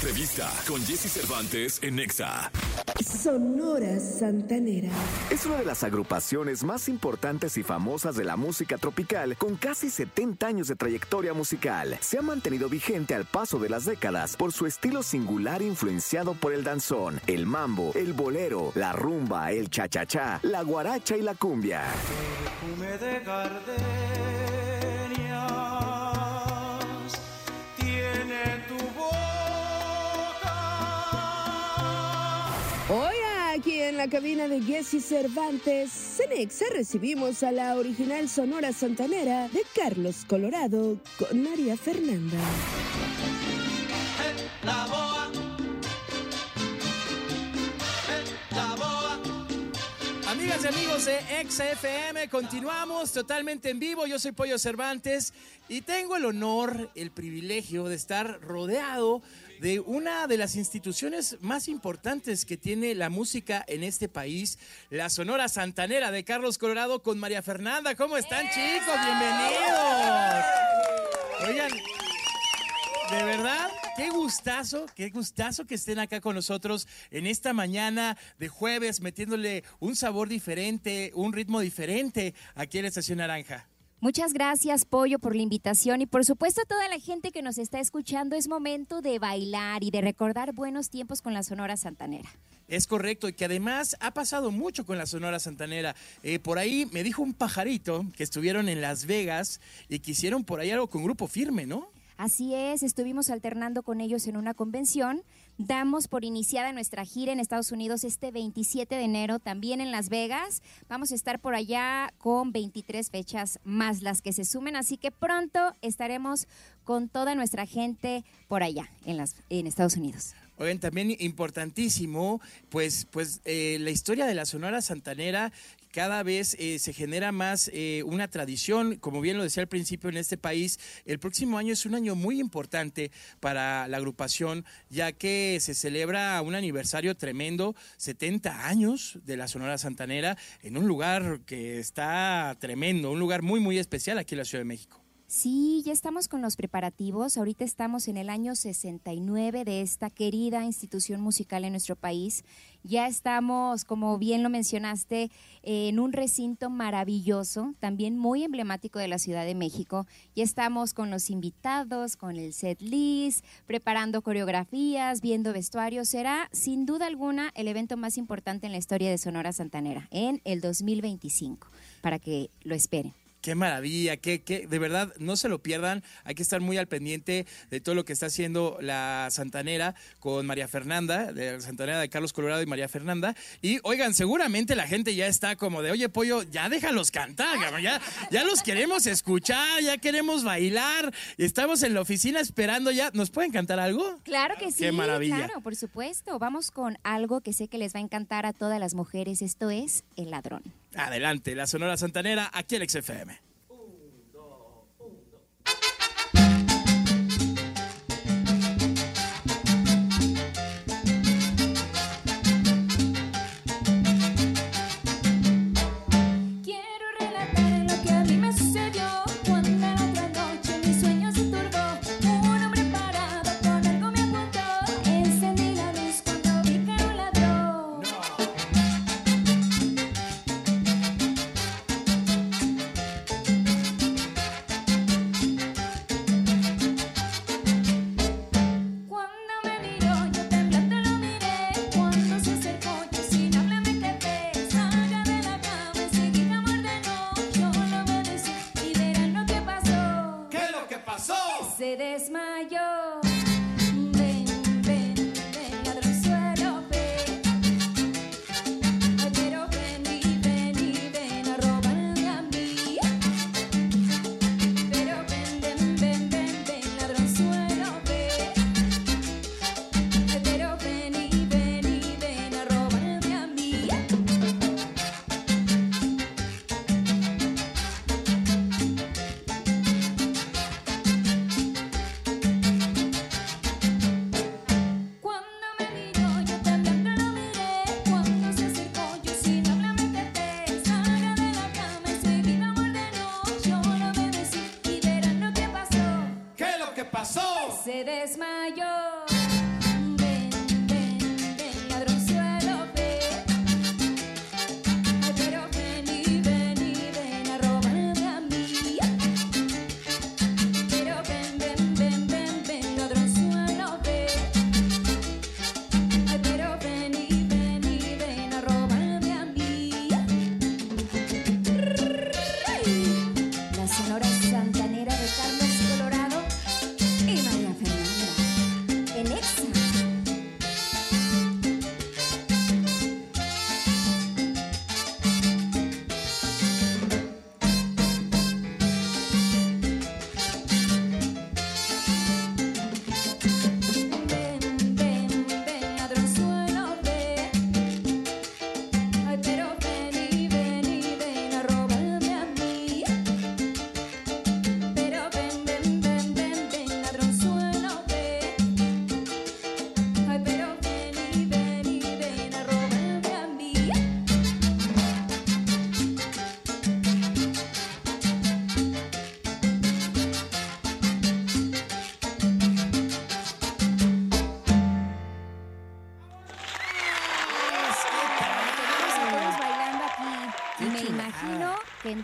entrevista con Jesse Cervantes en Nexa. Sonora Santanera. Es una de las agrupaciones más importantes y famosas de la música tropical, con casi 70 años de trayectoria musical. Se ha mantenido vigente al paso de las décadas por su estilo singular influenciado por el danzón, el mambo, el bolero, la rumba, el cha-cha-cha, la guaracha y la cumbia. La cabina de Jesse Cervantes, Cenexa, recibimos a la original Sonora Santanera de Carlos Colorado con María Fernanda. Amigas y amigos de XFM, continuamos totalmente en vivo. Yo soy Pollo Cervantes y tengo el honor, el privilegio de estar rodeado de una de las instituciones más importantes que tiene la música en este país, la Sonora Santanera de Carlos Colorado con María Fernanda. ¿Cómo están, chicos? Bienvenidos. Oigan, de verdad, qué gustazo, qué gustazo que estén acá con nosotros en esta mañana de jueves, metiéndole un sabor diferente, un ritmo diferente aquí en la Estación Naranja. Muchas gracias, Pollo, por la invitación y por supuesto a toda la gente que nos está escuchando. Es momento de bailar y de recordar buenos tiempos con la Sonora Santanera. Es correcto, y que además ha pasado mucho con la Sonora Santanera. Eh, por ahí me dijo un pajarito que estuvieron en Las Vegas y que hicieron por ahí algo con Grupo Firme, ¿no? Así es, estuvimos alternando con ellos en una convención. Damos por iniciada nuestra gira en Estados Unidos este 27 de enero, también en Las Vegas. Vamos a estar por allá con 23 fechas más las que se sumen, así que pronto estaremos con toda nuestra gente por allá en, las, en Estados Unidos. Oigan, también importantísimo, pues, pues eh, la historia de la Sonora Santanera cada vez eh, se genera más eh, una tradición, como bien lo decía al principio en este país, el próximo año es un año muy importante para la agrupación, ya que se celebra un aniversario tremendo, 70 años de la Sonora Santanera, en un lugar que está tremendo, un lugar muy, muy especial aquí en la Ciudad de México. Sí, ya estamos con los preparativos. Ahorita estamos en el año 69 de esta querida institución musical en nuestro país. Ya estamos, como bien lo mencionaste, en un recinto maravilloso, también muy emblemático de la Ciudad de México. Ya estamos con los invitados, con el set list, preparando coreografías, viendo vestuarios. Será, sin duda alguna, el evento más importante en la historia de Sonora Santanera en el 2025, para que lo esperen. Qué maravilla, qué, qué, de verdad, no se lo pierdan. Hay que estar muy al pendiente de todo lo que está haciendo la Santanera con María Fernanda, de la Santanera de Carlos Colorado y María Fernanda. Y oigan, seguramente la gente ya está como de, oye, pollo, ya déjalos cantar, cabrón, ya, ya los queremos escuchar, ya queremos bailar. Estamos en la oficina esperando ya. ¿Nos pueden cantar algo? Claro que sí. Qué maravilla. Claro, por supuesto. Vamos con algo que sé que les va a encantar a todas las mujeres. Esto es El Ladrón. Adelante, la Sonora Santanera, aquí en XFM.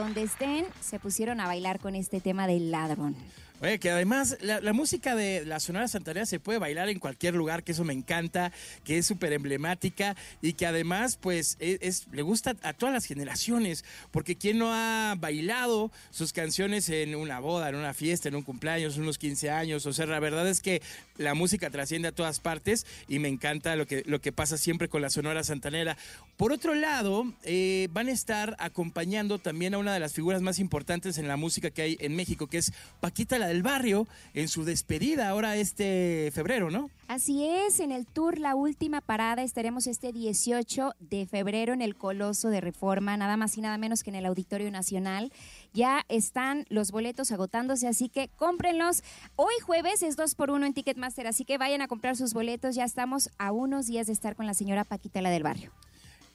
Donde estén se pusieron a bailar con este tema del ladrón. Oye, que además la, música de la Sonora Santanera se puede bailar en cualquier lugar, que eso me encanta, que es súper emblemática y que además pues es, es- le gusta a todas las generaciones, porque ¿quién no ha bailado sus canciones en una boda, en una fiesta, en un cumpleaños, unos 15 años? O sea, la verdad es que la música trasciende a todas partes y me encanta lo que, lo que pasa siempre con la Sonora Santanera. Por otro lado, eh, van a estar acompañando también a una de las figuras más importantes en la música que hay en México, que es Paquita la del Barrio, en su despedida ahora este febrero, ¿no? Así es, en el tour La Última Parada estaremos este 18 de febrero en el Coloso de Reforma, nada más y nada menos que en el Auditorio Nacional. Ya están los boletos agotándose, así que cómprenlos. Hoy jueves es 2 por 1 en Ticketmaster, así que vayan a comprar sus boletos. Ya estamos a unos días de estar con la señora Paquita la del Barrio.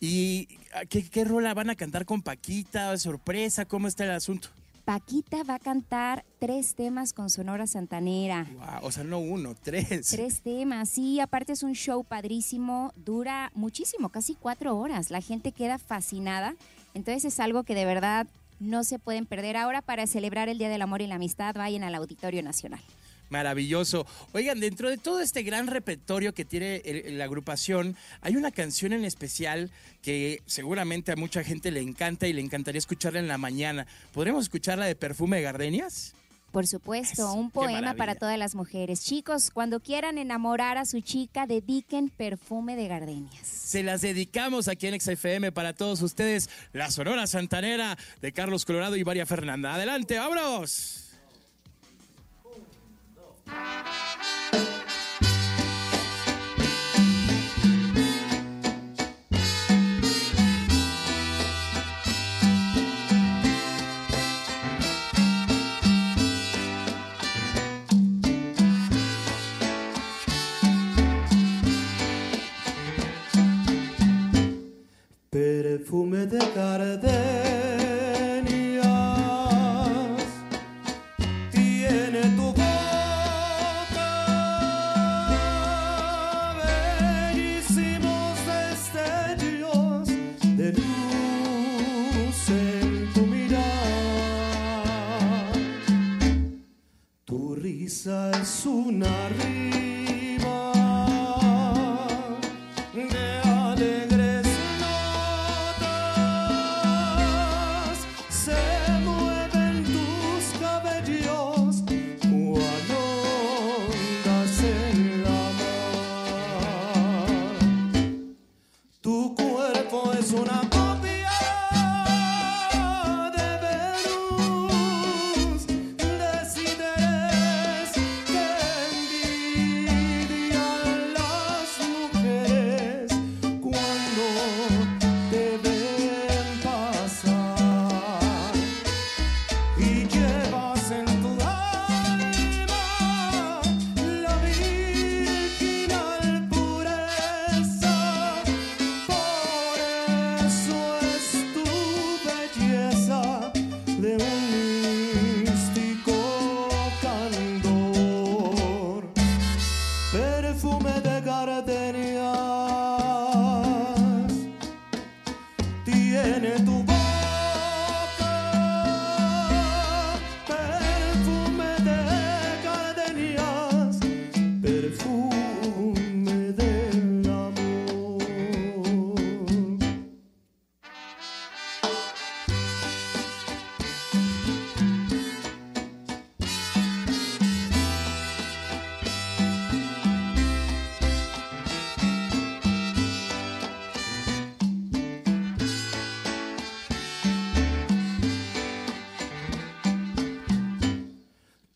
¿Y qué, qué rola van a cantar con Paquita? ¿Sorpresa? ¿Cómo está el asunto? Paquita va a cantar tres temas con Sonora Santanera. Wow, o sea, no uno, tres. Tres temas, sí, aparte es un show padrísimo, dura muchísimo, casi cuatro horas, la gente queda fascinada, entonces es algo que de verdad no se pueden perder. Ahora para celebrar el Día del Amor y la Amistad, vayan al Auditorio Nacional. Maravilloso. Oigan, dentro de todo este gran repertorio que tiene el- la agrupación, hay una canción en especial que seguramente a mucha gente le encanta y le encantaría escucharla en la mañana. ¿Podremos escucharla de Perfume de Gardenias? Por supuesto, Eso, un poema para todas las mujeres. Chicos, cuando quieran enamorar a su chica, dediquen perfume de gardenias. Se las dedicamos aquí en XFM para todos ustedes. La Sonora Santanera de Carlos Colorado y María Fernanda. Adelante, vámonos. thank you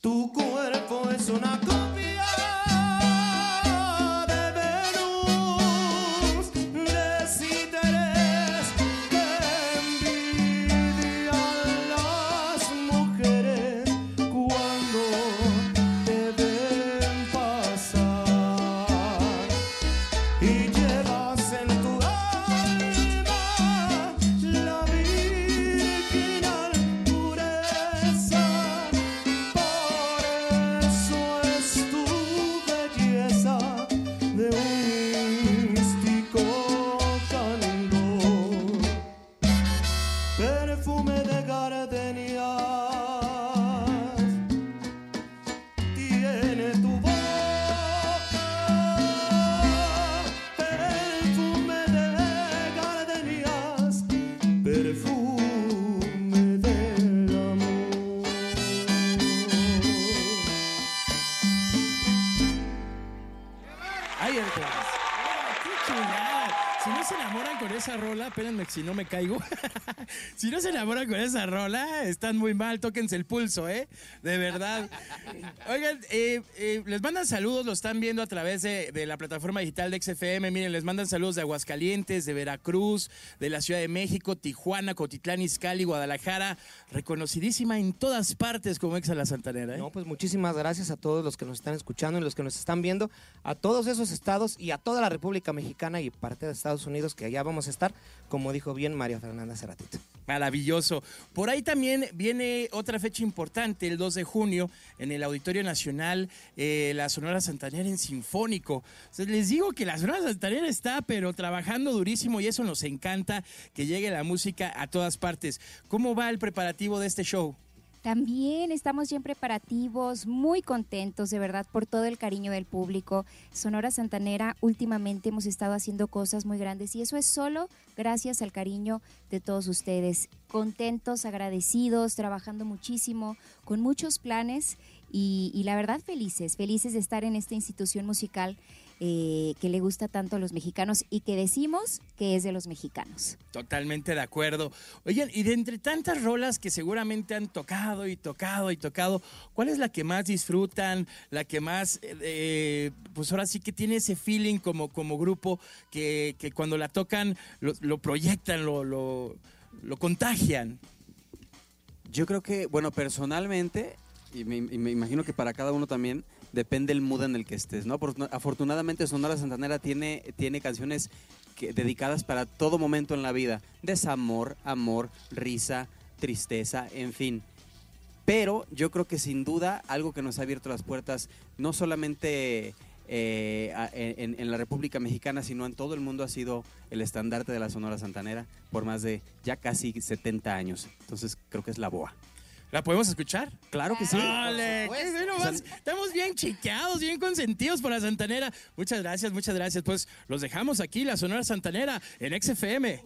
Tu cuerpo es una copia si no me caigo. si no se enamoran con esa rola, están muy mal, tóquense el pulso, ¿eh? De verdad. Oigan, eh, eh, les mandan saludos, lo están viendo a través de, la plataforma digital de XFM. Miren, les mandan saludos de Aguascalientes, de Veracruz, de la Ciudad de México, Tijuana, Cotitlán, Izcalli, Guadalajara. Reconocidísima en todas partes como Exa La Santanera, ¿eh? No, pues muchísimas gracias a todos los que nos están escuchando y los que nos están viendo, a todos esos estados y a toda la República Mexicana y parte de Estados Unidos, que allá vamos a estar, como dijo bien María Fernanda Ceratito. Maravilloso. Por ahí también viene otra fecha importante, el 2 de junio, en el Auditorio Nacional, eh, la Sonora Santanera en Sinfónico. Les digo que la Sonora Santanera está, pero trabajando durísimo y eso nos encanta, que llegue la música a todas partes. ¿Cómo va el preparativo de este show? También estamos ya en preparativos, muy contentos de verdad por todo el cariño del público. Sonora Santanera, últimamente hemos estado haciendo cosas muy grandes y eso es solo gracias al cariño de todos ustedes. Contentos, agradecidos, trabajando muchísimo, con muchos planes y, y la verdad felices, felices de estar en esta institución musical eh, que le gusta tanto a los mexicanos y que decimos que es de los mexicanos. Totalmente de acuerdo. Oigan, y de entre tantas rolas que seguramente han tocado y tocado y tocado, ¿cuál es la que más disfrutan? La que más, eh, eh, pues ahora sí que tiene ese feeling como, como grupo que, que cuando la tocan lo, lo proyectan, lo, lo, lo contagian. Yo creo que, bueno, personalmente, y me, y me imagino que para cada uno también, depende el mood en el que estés, ¿no? Por- afortunadamente Sonora Santanera tiene, tiene canciones que- dedicadas para todo momento en la vida. Desamor, amor, risa, tristeza, en fin. Pero yo creo que sin duda algo que nos ha abierto las puertas, no solamente eh, en, en la República Mexicana, sino en todo el mundo, ha sido el estandarte de la Sonora Santanera por más de ya casi 70 años. Entonces creo que es la boa. ¿La podemos escuchar? Claro que sí. ¡Ole! qué vas- estamos bien chiqueados, bien consentidos por la Santanera. Muchas gracias, muchas gracias. Pues los dejamos aquí, la Sonora Santanera, en XFM.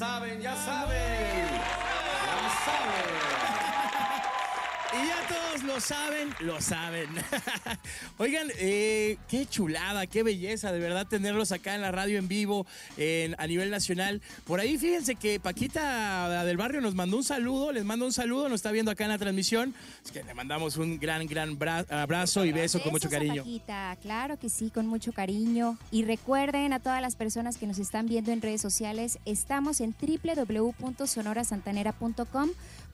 Saben, ya saben. Ya saben. Y ya todos lo saben, lo saben. Oigan, eh, qué chulada, qué belleza, de verdad, tenerlos acá en la radio en vivo en- a nivel nacional. Por ahí, fíjense que Paquita del barrio nos mandó un saludo, les mando un saludo, nos está viendo acá en la transmisión. Es que le mandamos un gran, gran bra- abrazo y beso con mucho a cariño. Paquita, claro que sí, con mucho cariño. Y recuerden a todas las personas que nos están viendo en redes sociales, estamos en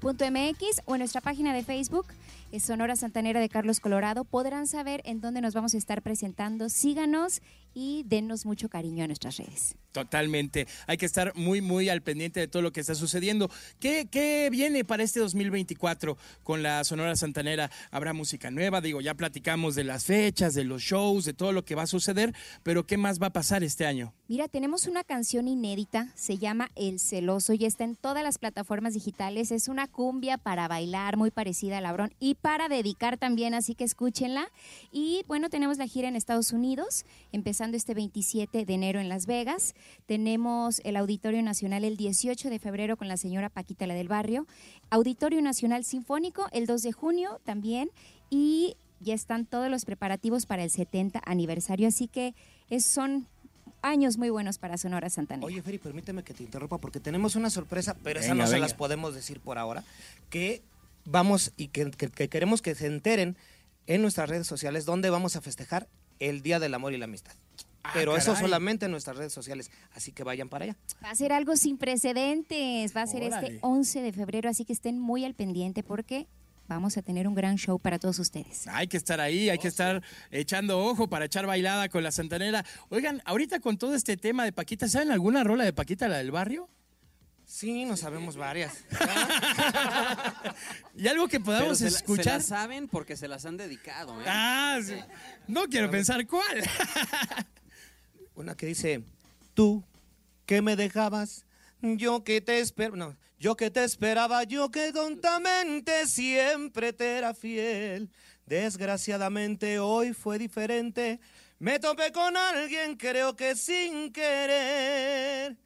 www.sonorasantanera.com.mx o en nuestra página de Facebook, es Sonora Santanera de Carlos Colorado. Podrán saber en dónde nos vamos a estar presentando. Síganos y dennos mucho cariño a nuestras redes. Totalmente. Hay que estar muy, muy al pendiente de todo lo que está sucediendo. ¿Qué, qué viene para este 2024 con la Sonora Santanera? ¿Habrá música nueva? Digo, ya platicamos de las fechas, de los shows, de todo lo que va a suceder, pero ¿qué más va a pasar este año? Mira, tenemos una canción inédita, se llama El Celoso y está en todas las plataformas digitales. Es una cumbia para bailar, muy parecida a Labrón y para dedicar también, así que escúchenla. Y bueno, tenemos la gira en Estados Unidos, empezando este 27 de enero en Las Vegas. Tenemos el Auditorio Nacional el 18 de febrero con la señora Paquita la del Barrio. Auditorio Nacional Sinfónico el 2 de junio también. Y ya están todos los preparativos para el 70 aniversario, así que es, son años muy buenos para Sonora Santanera. Oye, Feri, permíteme que te interrumpa porque tenemos una sorpresa, pero esa Venga, no se las podemos decir por ahora. Que vamos y que, que- que queremos que se enteren en nuestras redes sociales donde vamos a festejar el Día del Amor y la Amistad. Ah, pero eso solamente en nuestras redes sociales, así que vayan para allá. Va a ser algo sin precedentes, va a ser Órale. este 11 de febrero, así que estén muy al pendiente porque vamos a tener un gran show para todos ustedes. Hay que estar ahí, hay que estar echando ojo para echar bailada con la Santanera. Oigan, ahorita con todo este tema de Paquita, ¿saben alguna rola de Paquita, la del barrio? Sí, no sabemos varias. ¿Y algo que Pero podamos se, la- se escuchar? las saben porque se las han dedicado, ¿eh? Ah, sí. No quiero pensar cuál. Una que dice, tú que me dejabas, yo que te espero, no, yo que te esperaba, yo que tontamente siempre te era fiel. Desgraciadamente hoy fue diferente, me topé con alguien creo que sin querer.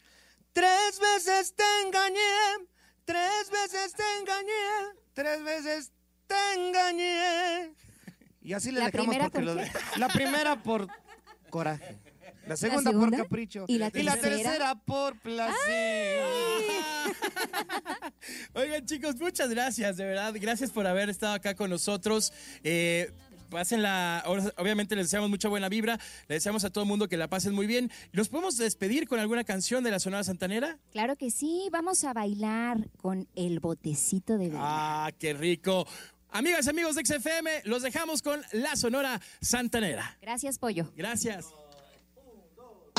Tres veces te engañé, tres veces te engañé, tres veces te engañé. Y así le ¿La dejamos porque por lo de- la primera por coraje. La segunda, segunda? por capricho. ¿Y la tercera? tercera por placer. Oigan, chicos, muchas gracias, de verdad. Gracias por haber estado acá con nosotros. Eh, Pásenla, ahora, obviamente les deseamos mucha buena vibra, le deseamos a todo el mundo que la pasen muy bien. ¿Nos podemos despedir con alguna canción de la Sonora Santanera? Claro que sí, vamos a bailar con el botecito de vela. Ah, qué rico. Amigas y amigos de XFM, los dejamos con la Sonora Santanera. Gracias, Pollo. Gracias.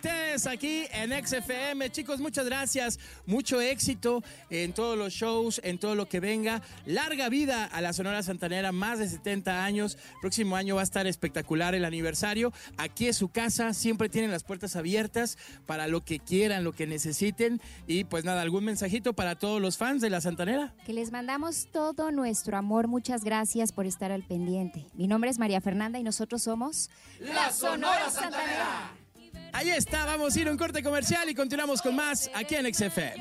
ustedes aquí en XFM. Chicos, muchas gracias. Mucho éxito en todos los shows, en todo lo que venga. Larga vida a la Sonora Santanera, más de 70 años. Próximo año va a estar espectacular el aniversario. Aquí es su casa, siempre tienen las puertas abiertas para lo que quieran, lo que necesiten. Y pues nada, algún mensajito para todos los fans de la Santanera. Que les mandamos todo nuestro amor. Muchas gracias por estar al pendiente. Mi nombre es María Fernanda y nosotros somos La Sonora Santanera. Ahí está, vamos a ir a un corte comercial y continuamos con más aquí en XFM.